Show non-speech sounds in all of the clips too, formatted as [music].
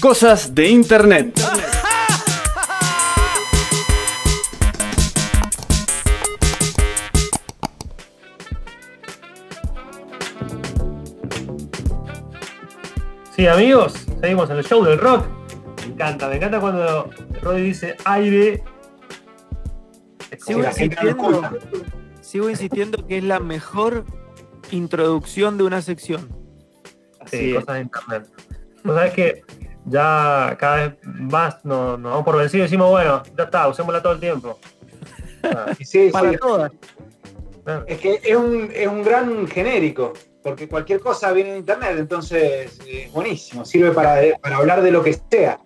Cosas de Internet. Sí, amigos, seguimos en el show del rock. Me encanta, me encanta cuando Roddy dice aire. Es Sigo insistiendo, sigo insistiendo que es la mejor introducción de una sección. Sí, cosas de internet. Vos sabés que ya cada vez más nos, damos por vencidos y decimos, bueno, ya está, usémosla todo el tiempo. Ah, Y [laughs] sí, sí, Para todas. es que es un, es un gran genérico, porque cualquier cosa viene de internet, entonces eh, es buenísimo, sirve para, para hablar de lo que sea.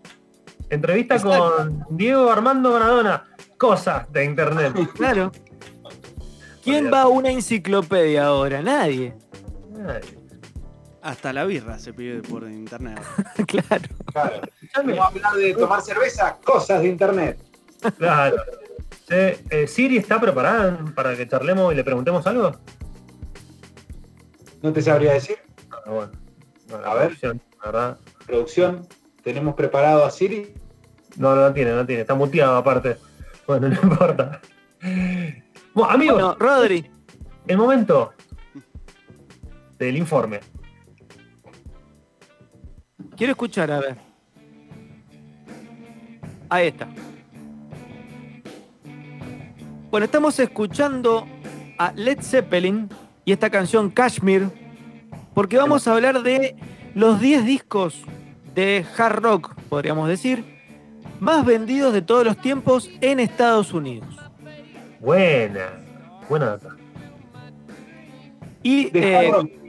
Entrevista Exacto. con Diego Armando Maradona. Cosas de internet. [laughs] Claro. ¿Quién va a una enciclopedia ahora? Nadie. Ay, Hasta la birra se pide por internet. [laughs] claro. Claro. Vamos a hablar de tomar cerveza, cosas de internet. Claro. Eh, ¿Siri está preparada para que charlemos y le preguntemos algo? No te sabría decir. Ah, bueno. A ver. producción, la verdad. Producción, tenemos preparado a Siri. No, no, no tiene, no tiene. Está muteado aparte. Bueno, no importa. Bueno, amigos, Bueno, Rodri, el momento del informe. Quiero escuchar, a ver. Ahí está. Bueno, estamos escuchando a Led Zeppelin y esta canción Kashmir, porque vamos a hablar de los 10 discos de hard rock, podríamos decir, más vendidos de todos los tiempos en Estados Unidos. Buena. Buena data. Y De eh, hard rock.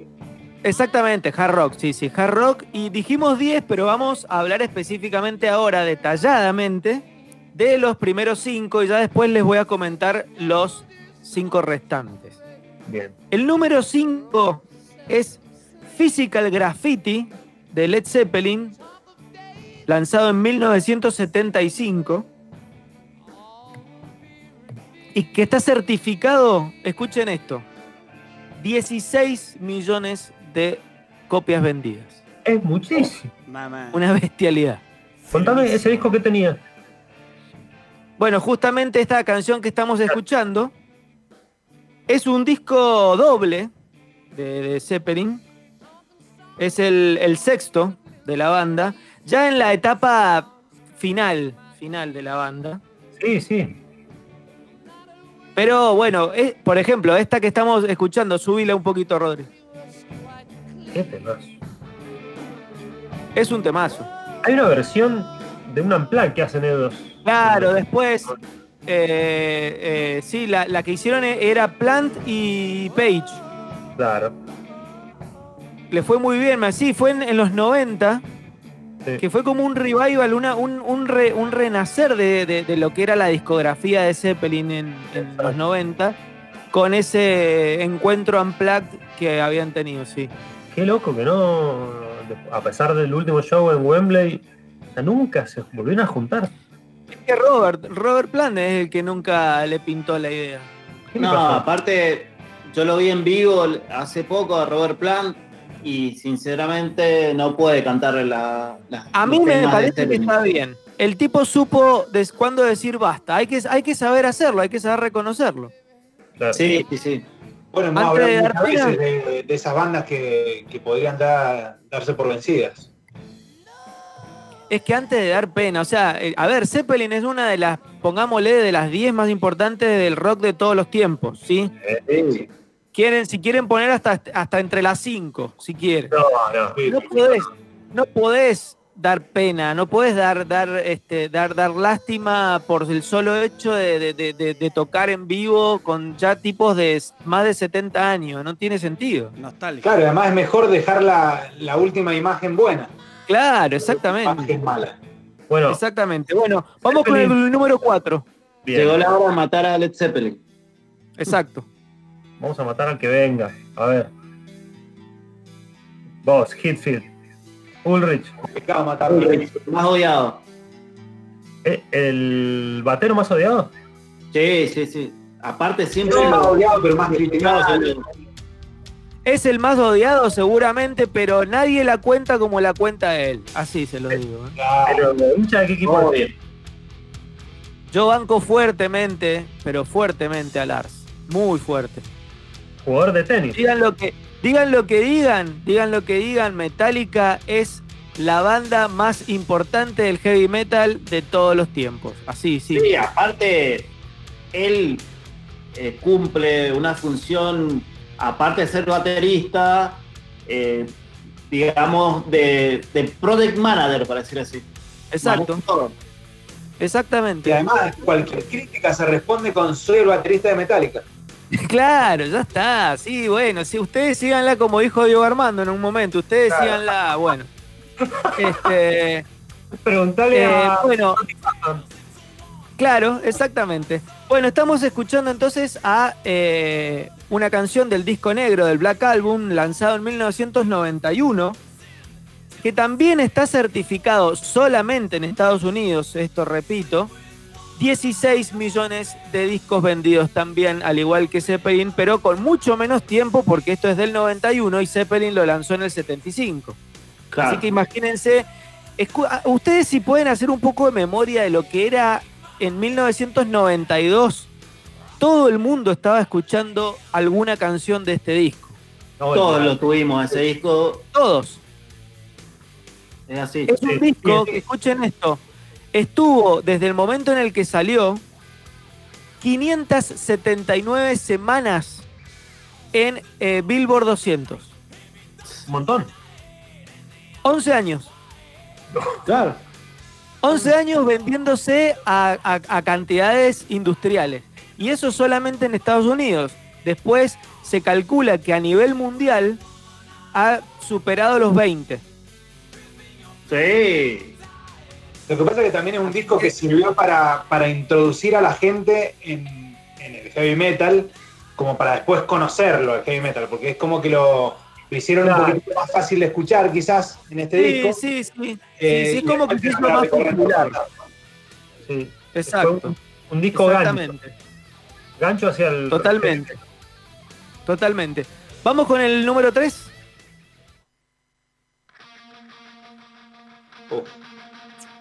Exactamente, hard rock, sí, sí, hard rock. Y dijimos 10, pero vamos a hablar específicamente ahora, detalladamente, de los primeros 5 y ya después les voy a comentar los 5 restantes. Bien. El número 5 es Physical Graffiti de Led Zeppelin, lanzado en 1975. Y que está certificado, escuchen esto, 16 millones de copias vendidas. Es muchísimo. Mamá. Una bestialidad. Contame ese disco que tenía. Bueno, justamente esta canción que estamos escuchando es un disco doble de, de Zeppelin. Es el, el sexto de la banda. Ya en la etapa final, final de la banda. Sí, sí. Pero bueno, es- por ejemplo, esta que estamos escuchando, subila un poquito, Rodri. Qué temazo. Es un temazo. Hay una versión de un unplug que hacen ellos. Claro, después, eh, eh, sí, la, la que hicieron era Plant y Page. Claro. Le fue muy bien, sí, fue en, en los 90, Sí. que fue como un revival, una, un, un, re- un renacer de, de- de lo que era la discografía de Zeppelin en, en los 90, con ese encuentro unplugged que habían tenido, sí. Qué loco que no. A pesar del último show en Wembley, nunca se volvieron a juntar. Es que Robert, Robert Plant es el que nunca le pintó la idea. ¿Qué le No, aparte, yo lo vi en vivo hace poco a Robert Plant y sinceramente no puede cantar la, la- A mí me parece que Zeppelin. está bien. El tipo supo cuándo decir basta. Hay que, hay que saber hacerlo, hay que saber reconocerlo. Claro. Sí, sí, sí. Bueno, hemos de hablado dar muchas pena- veces de, de esas bandas que, que podrían dar- darse por vencidas. Es que antes de dar pena, o sea, eh, a ver, Zeppelin es una de las, pongámosle, de las 10 más importantes del rock de todos los tiempos, ¿sí? Sí. Quieren, si quieren poner hasta, hasta entre las 5, si quieren. No, no. Sí. No podés, no podés dar pena, no podés dar, dar, este, dar, dar lástima por el solo hecho de, de- de- de- de tocar en vivo con ya tipos de más de 70 años, no tiene sentido. Nostálgico. Claro, además es mejor dejar la, la última imagen buena. Claro, La exactamente. imagen mala. Bueno, Exactamente. Bueno, vamos con el número 4. bien. Llegó la hora de matar a Led Zeppelin. Exacto. Vamos a matar al que venga. A ver. Vos, Hitfield. Ulrich. Complicado matarlo. Más odiado. ¿eh, ¿El batero más odiado? Sí, sí, sí. Aparte siempre No, más odiado, pero más criticado. Es el más odiado seguramente, pero nadie la cuenta como la cuenta él. Así se lo digo. ¿eh? Pero, hincha de qué equipo es? Yo banco fuertemente, pero fuertemente a Lars. Muy fuerte. Jugador de tenis. Digan lo que, digan lo que digan, digan lo que digan, Metallica es la banda más importante del heavy metal de todos los tiempos. Así, sí. Sí, aparte, él eh, cumple una función, aparte de ser baterista, eh, digamos, de, de project manager, para decir así. Exacto, exactamente. Y además, cualquier crítica se responde con soy el baterista de Metallica. [laughs] Claro, ya está. Sí, bueno, si ustedes síganla como dijo Diego Armando en un momento, ustedes Claro. síganla, bueno. Este, Preguntale eh, a. bueno, claro, exactamente. Bueno, estamos escuchando entonces a eh, una canción del disco negro del Black Album, lanzado en 1991, que también está certificado solamente en Estados Unidos, esto repito, 16 millones de discos vendidos también, al igual que Zeppelin, pero con mucho menos tiempo porque esto es del 91 y Zeppelin lo lanzó en el 75. Claro. Así que imagínense, ah, ustedes si pueden hacer un poco de memoria de lo que era en 1992, todo el mundo estaba escuchando alguna canción de este disco. No, Todos lo tuvimos, ese disco Todos. es así. Es un Sí, disco, sí. escuchen esto, estuvo desde el momento en el que salió 579 semanas en eh, Billboard 200. Un montón. 11 años. Claro. 11 años vendiéndose a, a- a cantidades industriales. Y eso solamente en Estados Unidos. Después se calcula que a nivel mundial ha superado los 20. Sí. Lo que pasa es que también es un disco que sirvió para, para introducir a la gente en, en el heavy metal, como para después conocerlo, el heavy metal, porque es como que lo, lo hicieron Claro. un poquito más fácil de escuchar, quizás, en este Sí, disco. sí, sí. Sí, Eh, sí, es y como que se hizo más popular. Sí. Exacto. Un, un disco gancho. Exactamente. Gancho hacia el. Totalmente. Totalmente. Vamos con el número 3.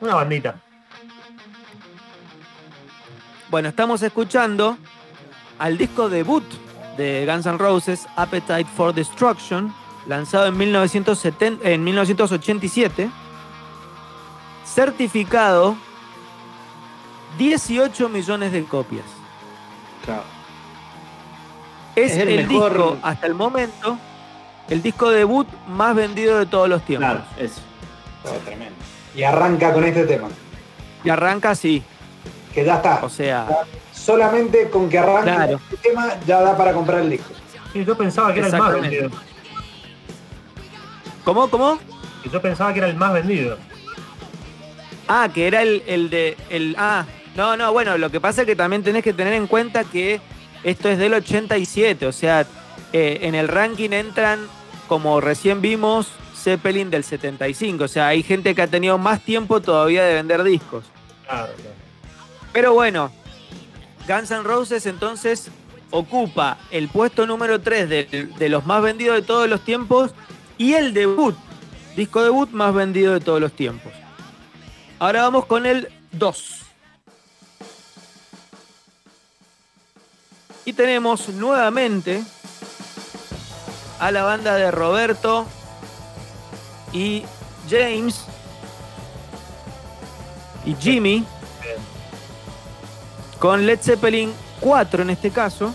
Una bandita. Bueno, estamos escuchando al disco debut de Guns N' Roses, Appetite for Destruction, lanzado en, 1970 en 1987, certificado 18 millones de copias. Claro. Es, Es el, el mejor- disco, hasta el momento, el disco debut más vendido de todos los tiempos. Claro, eso. Oh, tremendo. Y arranca con este tema, Y arranca así, que ya está. o sea, Solamente con que arranque Claro. este tema ya da para comprar el disco. Sí, yo pensaba que era el más vendido. ¿cómo, cómo? Y yo pensaba que era el más vendido. Ah, que era el, el de. El, ah, no, no, bueno, lo que pasa es que también tenés que tener en cuenta que esto es del 87, o sea, eh, en el ranking entran, como recién vimos, Zeppelin del 75, o sea, hay gente que ha tenido más tiempo todavía de vender discos. Claro. Pero bueno, Guns N' Roses entonces ocupa el puesto número 3 de, de los más vendidos de todos los tiempos y el debut, disco debut más vendido de todos los tiempos. Ahora vamos con el 2. Y tenemos nuevamente a la banda de Roberto y James y Jimmy con Led Zeppelin 4 en este caso,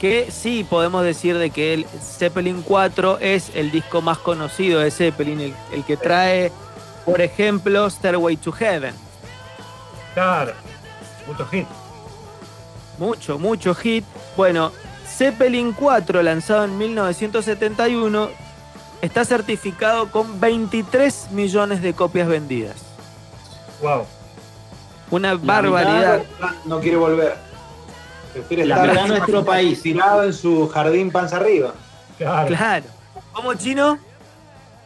que sí podemos decir de que el Zeppelin 4 es el disco más conocido de Zeppelin, el, el que trae, por ejemplo, Stairway to Heaven. Claro. Mucho hit. Mucho, mucho hit. Bueno, Zeppelin 4, lanzado en 1971, está certificado con 23 millones de copias vendidas. Wow. Una La barbaridad. No quiere volver. Prefiere La estar mitad de nuestro país. tirado en su jardín panza arriba. Claro. Claro. ¿Cómo chino?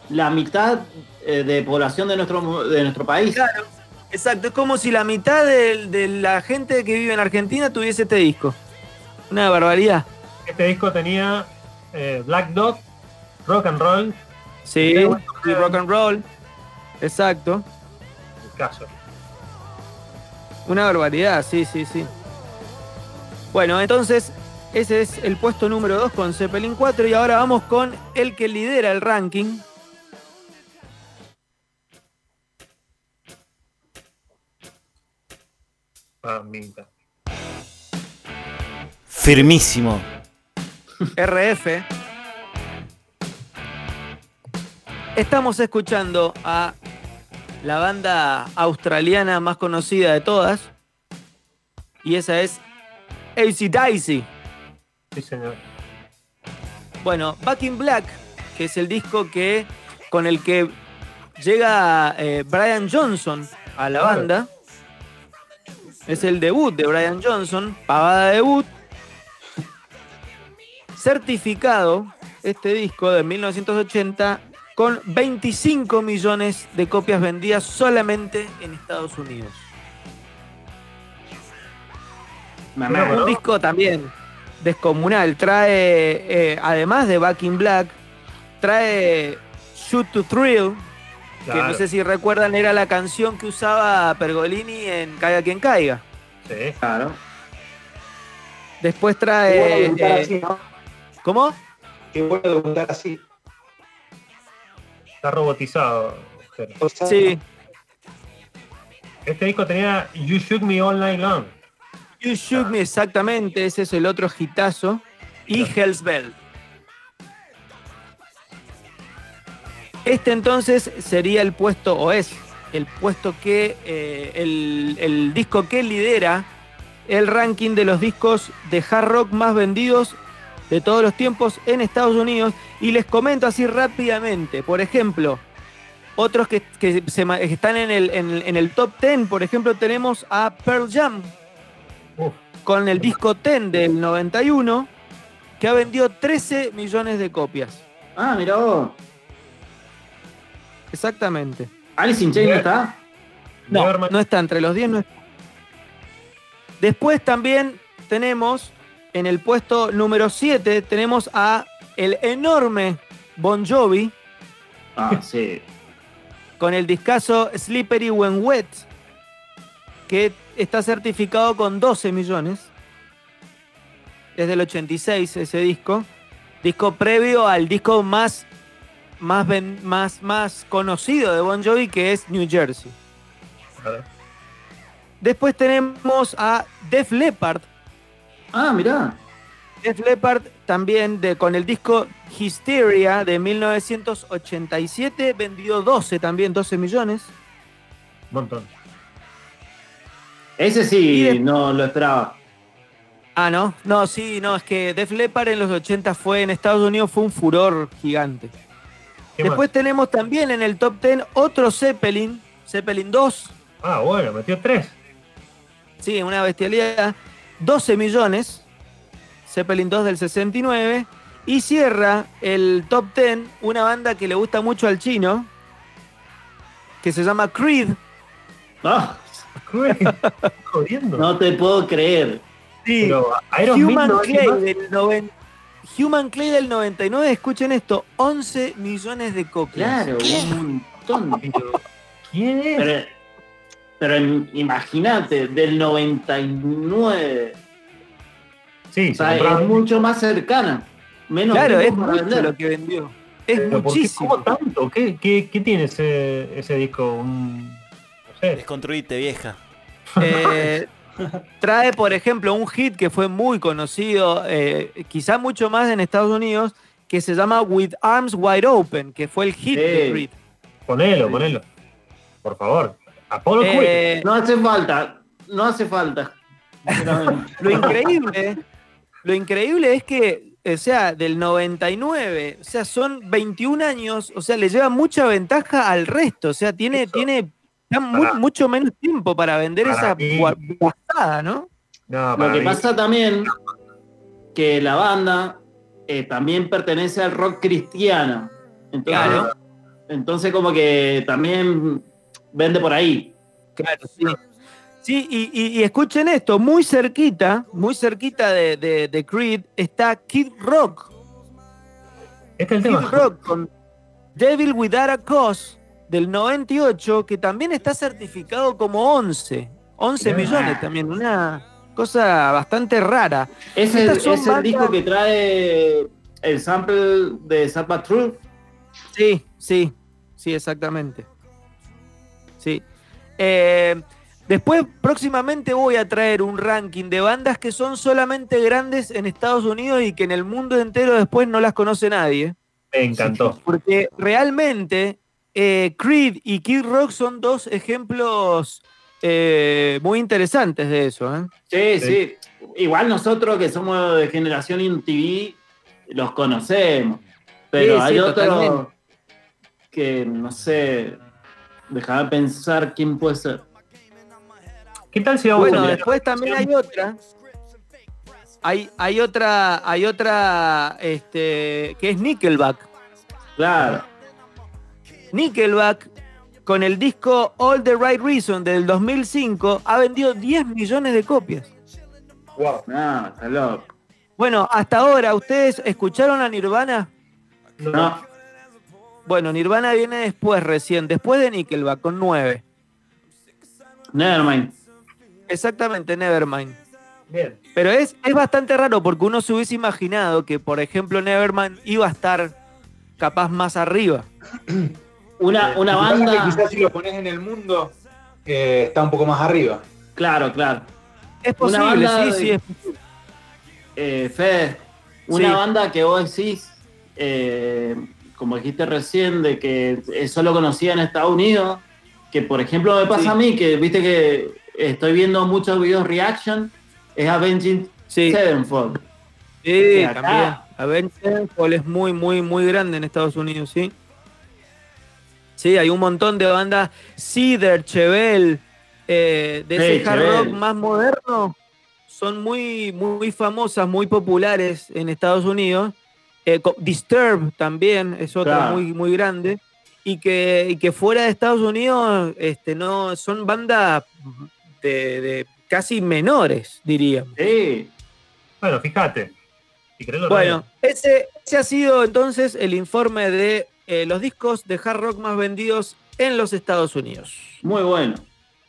La mitad eh, de población de nuestro, de nuestro país. Claro, exacto. Es como si la mitad de, de la gente que vive en Argentina tuviese este disco. Una barbaridad. Este disco tenía eh, Black Dog, Rock and Roll, Sí, y rock and roll. Exacto. el caso. Una barbaridad, sí, sí, sí. Bueno, entonces ese es el puesto número 2 con Zeppelin 4 y ahora vamos con el que lidera el ranking. Mamita. Firmísimo. RF. Estamos escuchando a la banda australiana más conocida de todas. Y esa es AC Dicey. Sí, señor. Bueno, Back in Black, que es el disco que con el que llega eh, Brian Johnson a la Claro. banda. Es el debut de Brian Johnson, pavada debut. Certificado este disco de 1980 con 25 millones de copias vendidas solamente en Estados Unidos. Mamá. Un disco también descomunal. Trae, eh, además de Back in Black, trae Shoot to Thrill, que no sé si recuerdan, era la canción que usaba Pergolini en Caiga quien caiga. Sí. Claro. Después Qué trae. bueno debutar eh, así, ¿no? ¿Cómo? Qué bueno debutar así. Está robotizado. Jero. O sea, Sí. Este disco tenía You Shoot Me All Night Long. You Shoot Me, exactamente. Ese es el otro hitazo. Y Hell's Bell. Este entonces sería el puesto, o es el puesto que, eh, el, el disco que lidera el ranking de los discos de hard rock más vendidos de todos los tiempos en Estados Unidos. Y les comento así rápidamente, por ejemplo, otros que, que se que están en el, en el- en el top 10, por ejemplo, tenemos a Pearl Jam Uf, con el disco 10 del 91, que ha vendido 13 millones de copias. Ah, mira vos. Exactamente. Alice in Chains no está. No, no está entre los 10. No está. Después también tenemos en el puesto número 7 tenemos a el enorme Bon Jovi Ah, sí. con el discazo Slippery When Wet que está certificado con 12 millones. Es del 86 ese disco. Disco previo al disco más, más, más, más conocido de Bon Jovi que es New Jersey. Después tenemos a Def Leppard. Ah, mirá. Def Leppard también de, con el disco Hysteria de 1987 vendió 12 también, 12 millones. Un montón. Ese sí, no lo esperaba. Ah, no, no, sí, no, es que Def Leppard en los 80 fue en Estados Unidos fue un furor gigante. ¿Qué Después tenemos también en el top 10 otro Zeppelin, Zeppelin 2, más? Ah, bueno, metió tres. sí, una bestialidad, 12 millones, Zeppelin 2 del 69, y cierra el top 10 una banda que le gusta mucho al chino, que se llama Creed. Ah, Jodiendo. [laughs] no te puedo creer. Sí, Human no Clay, del noven- Human Clay del 99, escuchen esto, 11 millones de copias. Claro, un montón. [laughs] Pero, ¿Quién es? Pero, pero im- imagínate, del 99. Sí, O sea, es mucho más cercana. Menos Claro, es mucho vender. lo que vendió. Es Pero ¿por qué? muchísimo. ¿Cómo tanto? ¿Qué, qué, qué tiene ese, ese disco? Un, no sé. Desconstruite, vieja. [laughs] Eh, trae, por ejemplo, un hit que fue muy conocido, eh, quizá mucho más en Estados Unidos, que se llama With Arms Wide Open, que fue el hit de. Creed. Ponelo, ponelo. Por favor. Eh, No hace falta, no hace falta. [laughs] lo increíble, lo increíble es que, o sea, del 99, o sea, son 21 años, o sea, le lleva mucha ventaja al resto, o sea, tiene, Eso. tiene ya mu- Para- mucho menos tiempo para vender Para esa guasada, ¿no? No, Lo que mí- pasa también que la banda eh, también pertenece al rock cristiano. Entonces, Claro. entonces como que también vende por ahí. Claro, sí. Sí, y, y- y escuchen esto, muy cerquita, muy cerquita de, de- de Creed está Kid Rock Este es el Kid tema. Rock con Devil Without a Cause del 98, que también está certificado como 11. 11 Mirá. millones también, una cosa bastante rara. Es el, es el bandas- disco que trae el sample de Zappa Truth. Sí, sí, sí, exactamente. Sí. Eh, después, próximamente voy a traer un ranking de bandas que son solamente grandes en Estados Unidos y que en el mundo entero después no las conoce nadie. Me encantó. Porque realmente eh, Creed y Kid Rock son dos ejemplos eh, muy interesantes de eso. ¿eh? Sí, Sí. sí. Igual nosotros que somos de generación InTV los conocemos. Pero Sí, hay sí, otros totalmente. que no sé. Déjame pensar quién puede ser. ¿Qué tal si vamos Bueno, a después también hay otra. Hay, hay otra, hay otra, este, que es Nickelback. Claro. Nickelback, con el disco All the Right Reason del 2005, ha vendido 10 millones de copias. Wow. No, está loco. Bueno, hasta ahora, ¿ustedes escucharon a Nirvana? No. Bueno, Nirvana viene después, recién, después de Nickelback, con 9. Nevermind. Exactamente, Nevermind. Bien. Pero es, es bastante raro porque uno se hubiese imaginado que, por ejemplo, Nevermind iba a estar capaz más arriba. [clears throat] Una, una Lo que banda. quizás si lo pones en el mundo, eh, está un poco más arriba. Claro, claro. Es Una posible, banda sí, de- sí, es posible. Eh, Fede, una Sí. banda que vos decís, eh, como dijiste recién, de que es solo conocida en Estados Unidos, que por ejemplo me pasa Sí. a mí, que viste que estoy viendo muchos videos reaction, es Avenging Sí, Sevenfold. sí, acá- también. Avenged Sevenfold es muy, muy, muy grande en Estados Unidos, sí. Sí, hay un montón de bandas. Cider, Chevelle, eh, de ese hard rock más moderno, son muy, muy famosas, muy populares en Estados Unidos. Eh, Disturb también es otra Claro. muy, muy grande. Y que, y que fuera de Estados Unidos este, no, son bandas de, de casi menores, diríamos. Sí, Bueno, fíjate. Si Bueno, ese ha sido entonces el informe de eh, los discos de hard rock más vendidos en los Estados Unidos. muy bueno.